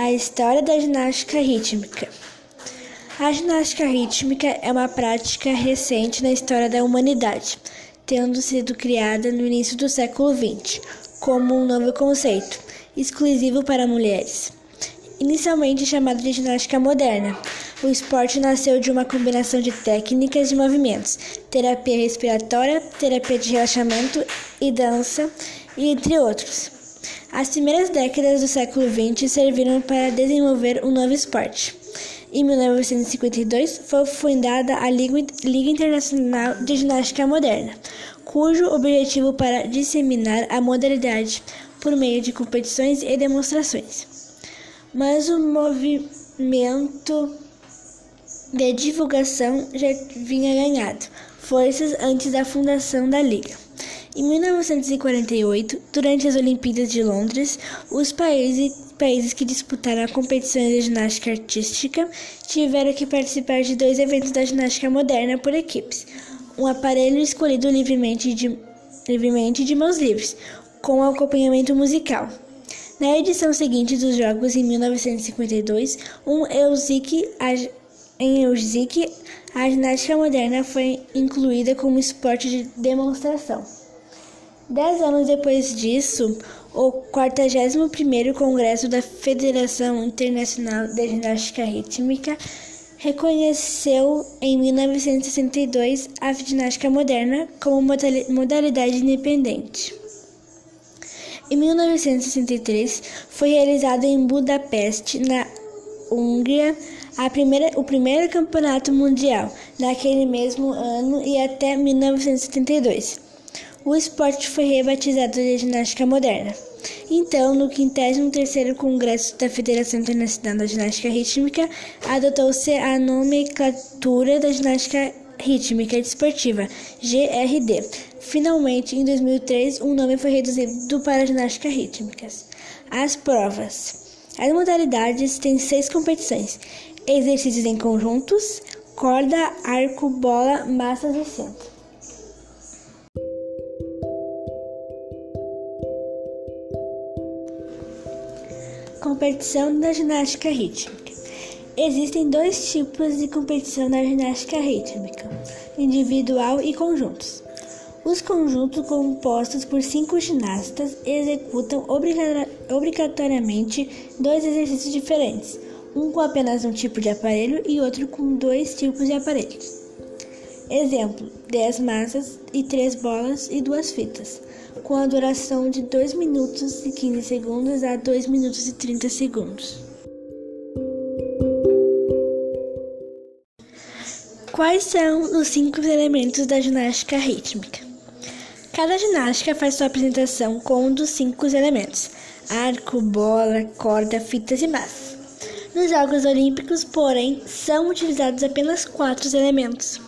A história da ginástica rítmica. A ginástica rítmica é uma prática recente na história da humanidade, tendo sido criada no início do século XX como um novo conceito, exclusivo para mulheres. Inicialmente chamado de ginástica moderna, o esporte nasceu de uma combinação de técnicas e movimentos, terapia respiratória, terapia de relaxamento e dança, entre outros. As primeiras décadas do século XX serviram para desenvolver um novo esporte. Em 1952 foi fundada a Liga Internacional de Ginástica Moderna, cujo objetivo para disseminar a modalidade por meio de competições e demonstrações. Mas o movimento de divulgação já vinha ganhado forças antes da fundação da Liga. Em 1948, durante as Olimpíadas de Londres, os países, países que disputaram a competição de ginástica artística tiveram que participar de dois eventos da ginástica moderna por equipes. Um aparelho escolhido livremente de, livremente de mãos livres, com acompanhamento musical. Na edição seguinte dos Jogos, em 1952, um em Elzik, a ginástica moderna foi incluída como esporte de demonstração. Dez anos depois disso, o 41º Congresso da Federação Internacional de Ginástica Rítmica reconheceu em 1962 a ginástica moderna como modalidade independente. Em 1963, foi realizado em Budapeste, na Hungria, primeira, o primeiro campeonato mundial, naquele mesmo ano e até 1972 o esporte foi rebatizado de ginástica moderna. Então, no 53º Congresso da Federação Internacional da Ginástica Rítmica, adotou-se a nomenclatura da ginástica rítmica desportiva, GRD. Finalmente, em 2003, o um nome foi reduzido para ginástica rítmicas. As provas. As modalidades têm seis competições: exercícios em conjuntos, corda, arco, bola, massas e centro. Competição da ginástica rítmica. Existem dois tipos de competição na ginástica rítmica: individual e conjuntos. Os conjuntos compostos por cinco ginastas executam obrigatoriamente dois exercícios diferentes, um com apenas um tipo de aparelho e outro com dois tipos de aparelhos. Exemplo: 10 massas e 3 bolas e duas fitas com a duração de 2 minutos e 15 segundos a 2 minutos e 30 segundos. Quais são os cinco elementos da ginástica rítmica? Cada ginástica faz sua apresentação com um dos cinco elementos: arco, bola, corda, fitas e massas. Nos Jogos Olímpicos, porém, são utilizados apenas quatro elementos.